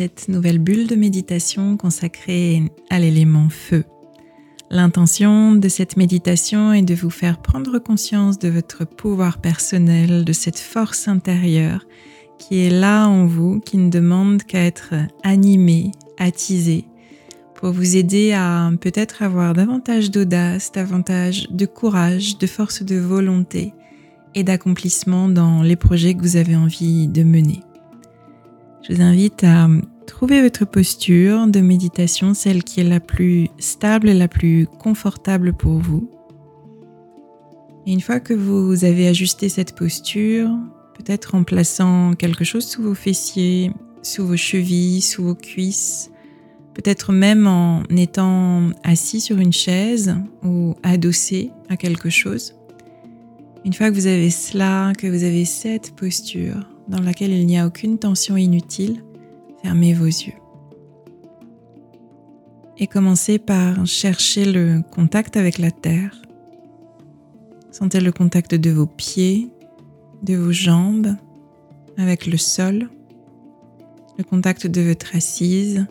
cette nouvelle bulle de méditation consacrée à l'élément feu. L'intention de cette méditation est de vous faire prendre conscience de votre pouvoir personnel, de cette force intérieure qui est là en vous, qui ne demande qu'à être animée, attisée, pour vous aider à peut-être avoir davantage d'audace, davantage de courage, de force de volonté et d'accomplissement dans les projets que vous avez envie de mener. Je vous invite à trouver votre posture de méditation, celle qui est la plus stable et la plus confortable pour vous. Et une fois que vous avez ajusté cette posture, peut-être en plaçant quelque chose sous vos fessiers, sous vos chevilles, sous vos cuisses, peut-être même en étant assis sur une chaise ou adossé à quelque chose. Une fois que vous avez cela, que vous avez cette posture dans laquelle il n'y a aucune tension inutile, fermez vos yeux. Et commencez par chercher le contact avec la terre. Sentez le contact de vos pieds, de vos jambes avec le sol, le contact de votre assise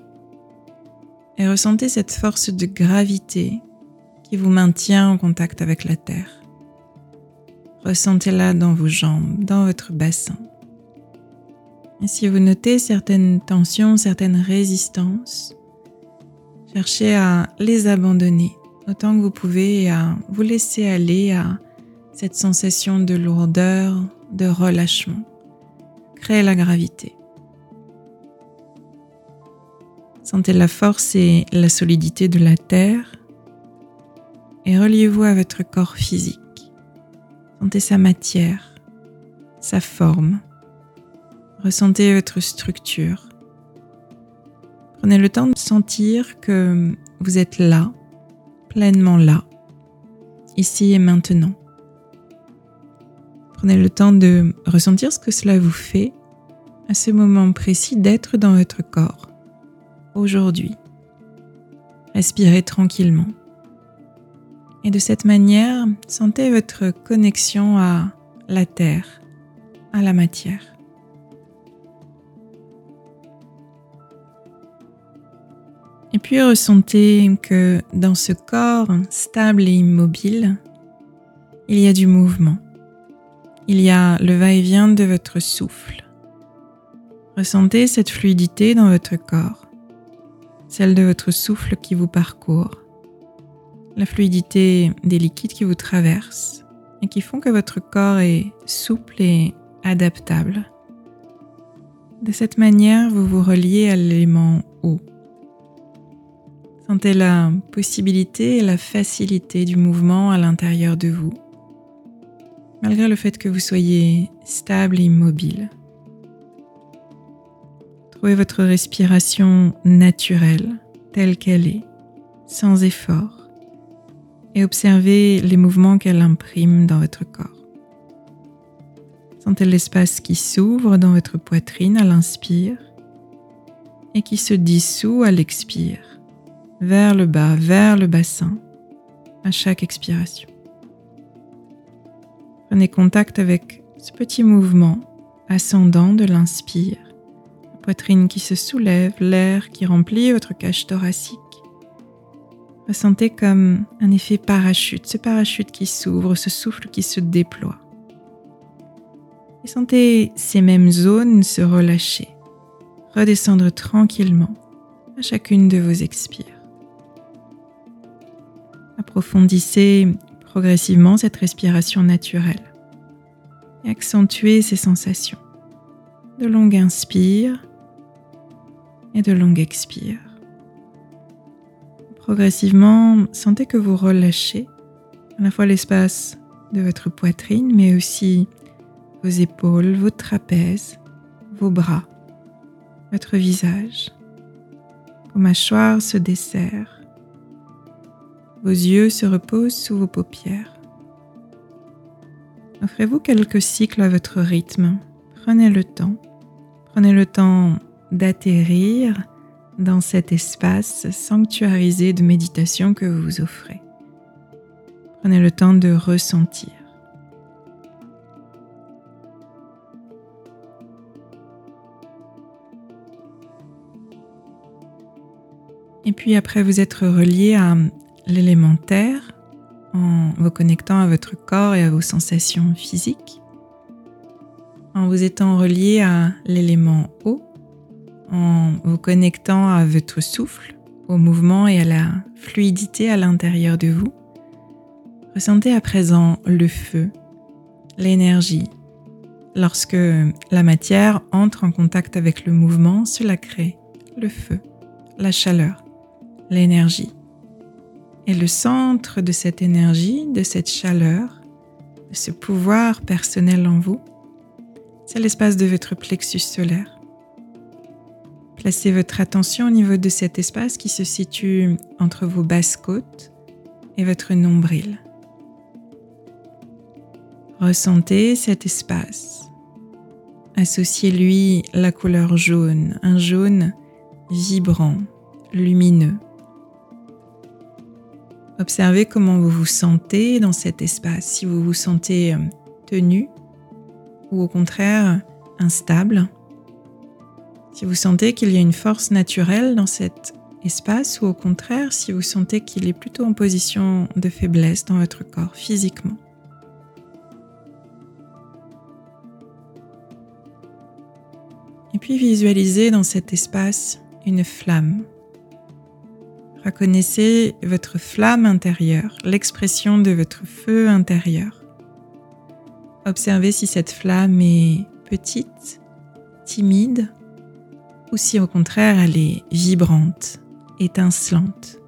et ressentez cette force de gravité qui vous maintient en contact avec la terre. Ressentez-la dans vos jambes, dans votre bassin. Si vous notez certaines tensions, certaines résistances, cherchez à les abandonner autant que vous pouvez et à vous laisser aller à cette sensation de lourdeur, de relâchement. Créez la gravité. Sentez la force et la solidité de la terre et reliez-vous à votre corps physique. Sentez sa matière, sa forme. Ressentez votre structure. Prenez le temps de sentir que vous êtes là, pleinement là, ici et maintenant. Prenez le temps de ressentir ce que cela vous fait à ce moment précis d'être dans votre corps, aujourd'hui. Respirez tranquillement. Et de cette manière, sentez votre connexion à la terre, à la matière. Et puis ressentez que dans ce corps stable et immobile, il y a du mouvement. Il y a le va-et-vient de votre souffle. Ressentez cette fluidité dans votre corps, celle de votre souffle qui vous parcourt la fluidité des liquides qui vous traversent et qui font que votre corps est souple et adaptable. De cette manière, vous vous reliez à l'élément eau. Sentez la possibilité et la facilité du mouvement à l'intérieur de vous, malgré le fait que vous soyez stable et immobile. Trouvez votre respiration naturelle telle qu'elle est, sans effort et observez les mouvements qu'elle imprime dans votre corps. Sentez l'espace qui s'ouvre dans votre poitrine à l'inspire et qui se dissout à l'expire, vers le bas, vers le bassin, à chaque expiration. Prenez contact avec ce petit mouvement ascendant de l'inspire, la poitrine qui se soulève, l'air qui remplit votre cage thoracique Ressentez comme un effet parachute, ce parachute qui s'ouvre, ce souffle qui se déploie. Et sentez ces mêmes zones se relâcher, redescendre tranquillement à chacune de vos expires. Approfondissez progressivement cette respiration naturelle et accentuez ces sensations de longue inspire et de longue expire. Progressivement, sentez que vous relâchez à la fois l'espace de votre poitrine, mais aussi vos épaules, vos trapèzes, vos bras, votre visage. Vos mâchoires se desserrent. Vos yeux se reposent sous vos paupières. Offrez-vous quelques cycles à votre rythme. Prenez le temps. Prenez le temps d'atterrir dans cet espace sanctuarisé de méditation que vous vous offrez. Prenez le temps de ressentir. Et puis après vous être relié à l'élémentaire en vous connectant à votre corps et à vos sensations physiques, en vous étant relié à l'élément eau, en vous connectant à votre souffle, au mouvement et à la fluidité à l'intérieur de vous. Ressentez à présent le feu, l'énergie. Lorsque la matière entre en contact avec le mouvement, cela crée le feu, la chaleur, l'énergie. Et le centre de cette énergie, de cette chaleur, de ce pouvoir personnel en vous, c'est l'espace de votre plexus solaire. Placez votre attention au niveau de cet espace qui se situe entre vos basses côtes et votre nombril. Ressentez cet espace. Associez-lui la couleur jaune, un jaune vibrant, lumineux. Observez comment vous vous sentez dans cet espace, si vous vous sentez euh, tenu ou au contraire instable. Si vous sentez qu'il y a une force naturelle dans cet espace ou au contraire si vous sentez qu'il est plutôt en position de faiblesse dans votre corps physiquement. Et puis visualisez dans cet espace une flamme Reconnaissez votre flamme intérieure, l'expression de votre feu intérieur. Observez si cette flamme est petite, timide, ou si au contraire elle est vibrante, étincelante.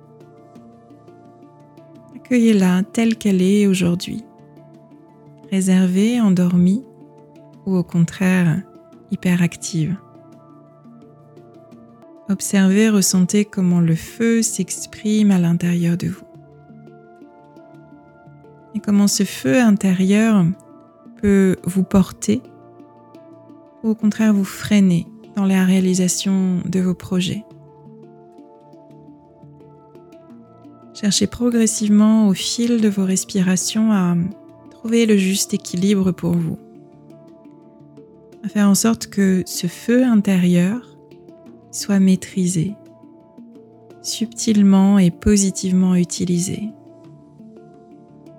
Accueillez-la telle qu'elle est aujourd'hui, réservée, endormie, ou au contraire hyperactive. Observez, ressentez comment le feu s'exprime à l'intérieur de vous. Et comment ce feu intérieur peut vous porter ou au contraire vous freiner dans la réalisation de vos projets. Cherchez progressivement au fil de vos respirations à trouver le juste équilibre pour vous, à faire en sorte que ce feu intérieur soit maîtrisé, subtilement et positivement utilisé.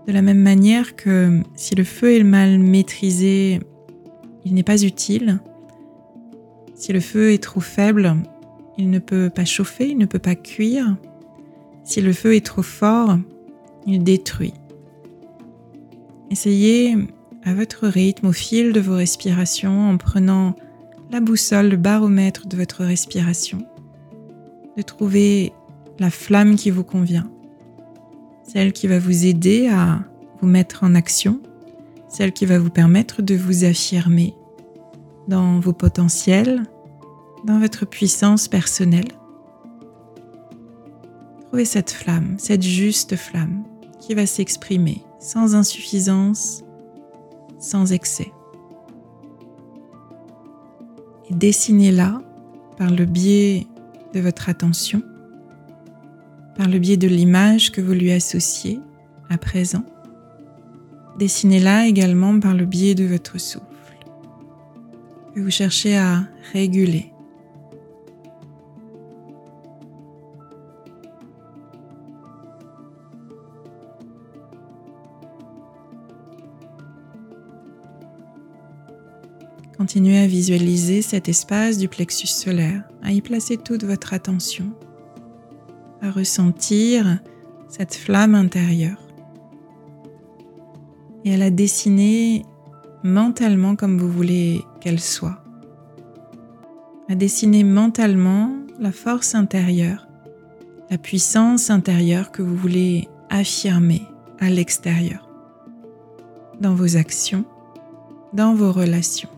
De la même manière que si le feu est mal maîtrisé, il n'est pas utile. Si le feu est trop faible, il ne peut pas chauffer, il ne peut pas cuire. Si le feu est trop fort, il détruit. Essayez à votre rythme, au fil de vos respirations, en prenant la boussole, le baromètre de votre respiration, de trouver la flamme qui vous convient, celle qui va vous aider à vous mettre en action, celle qui va vous permettre de vous affirmer dans vos potentiels, dans votre puissance personnelle. Trouvez cette flamme, cette juste flamme qui va s'exprimer sans insuffisance, sans excès dessinez-la par le biais de votre attention, par le biais de l'image que vous lui associez à présent. Dessinez-la également par le biais de votre souffle, que vous cherchez à réguler. Continuez à visualiser cet espace du plexus solaire, à y placer toute votre attention, à ressentir cette flamme intérieure et à la dessiner mentalement comme vous voulez qu'elle soit. À dessiner mentalement la force intérieure, la puissance intérieure que vous voulez affirmer à l'extérieur, dans vos actions, dans vos relations.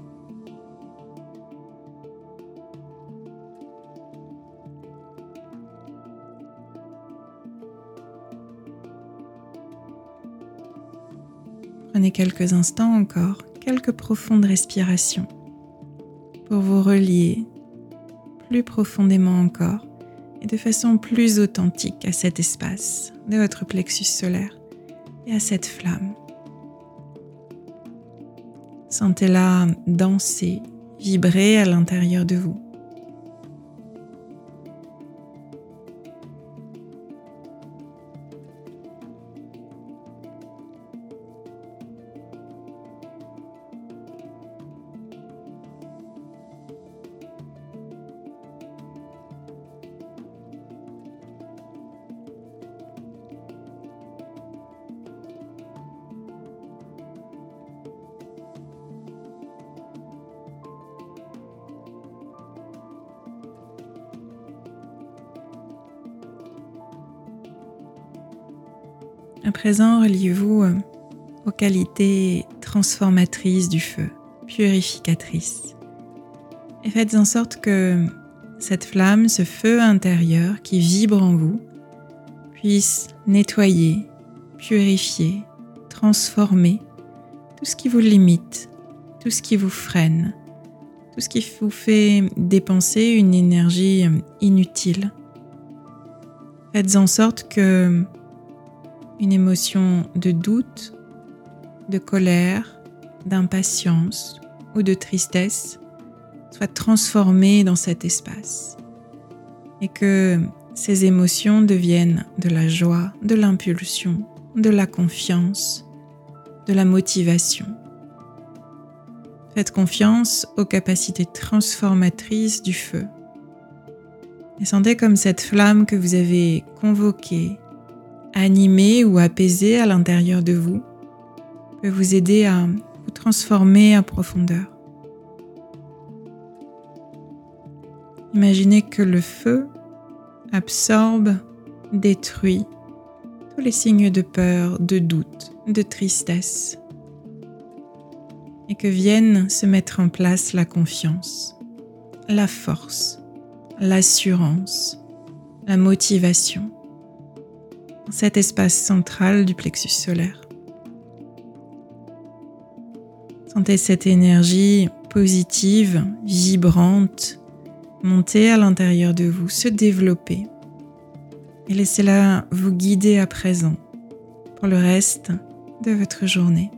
Quelques instants encore, quelques profondes respirations pour vous relier plus profondément encore et de façon plus authentique à cet espace de votre plexus solaire et à cette flamme. Sentez-la danser, vibrer à l'intérieur de vous. À présent, reliez-vous euh, aux qualités transformatrices du feu, purificatrices. Et faites en sorte que cette flamme, ce feu intérieur qui vibre en vous, puisse nettoyer, purifier, transformer tout ce qui vous limite, tout ce qui vous freine, tout ce qui vous fait dépenser une énergie inutile. Faites en sorte que une émotion de doute, de colère, d'impatience ou de tristesse soit transformée dans cet espace et que ces émotions deviennent de la joie, de l'impulsion, de la confiance, de la motivation. Faites confiance aux capacités transformatrices du feu. Et sentez comme cette flamme que vous avez convoquée, animée ou apaisée à l'intérieur de vous peut vous aider à vous transformer en profondeur. Imaginez que le feu absorbe, détruit tous les signes de peur, de doute, de tristesse, et que vienne se mettre en place la confiance, la force, l'assurance, la motivation, cet espace central du plexus solaire. Sentez cette énergie positive, vibrante, monter à l'intérieur de vous, se développer. Et laissez-la vous guider à présent pour le reste de votre journée.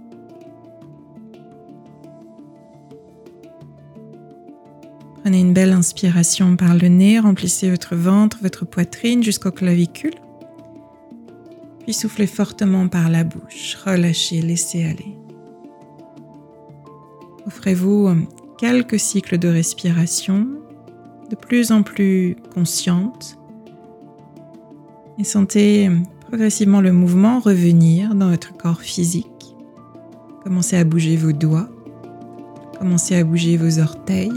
Prenez une belle inspiration par le nez, remplissez votre ventre, votre poitrine jusqu'aux clavicules. Puis soufflez fortement par la bouche, relâchez, laissez aller. Offrez-vous quelques cycles de respiration de plus en plus consciente et sentez progressivement le mouvement revenir dans votre corps physique. Commencez à bouger vos doigts, commencez à bouger vos orteils,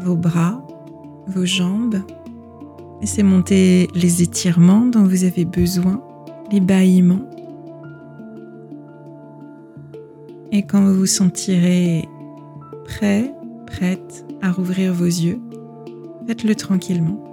vos bras, vos jambes. Laissez monter les étirements dont vous avez besoin, les. Et quand vous vous sentirez prêt, prête à rouvrir vos yeux, faites-le tranquillement.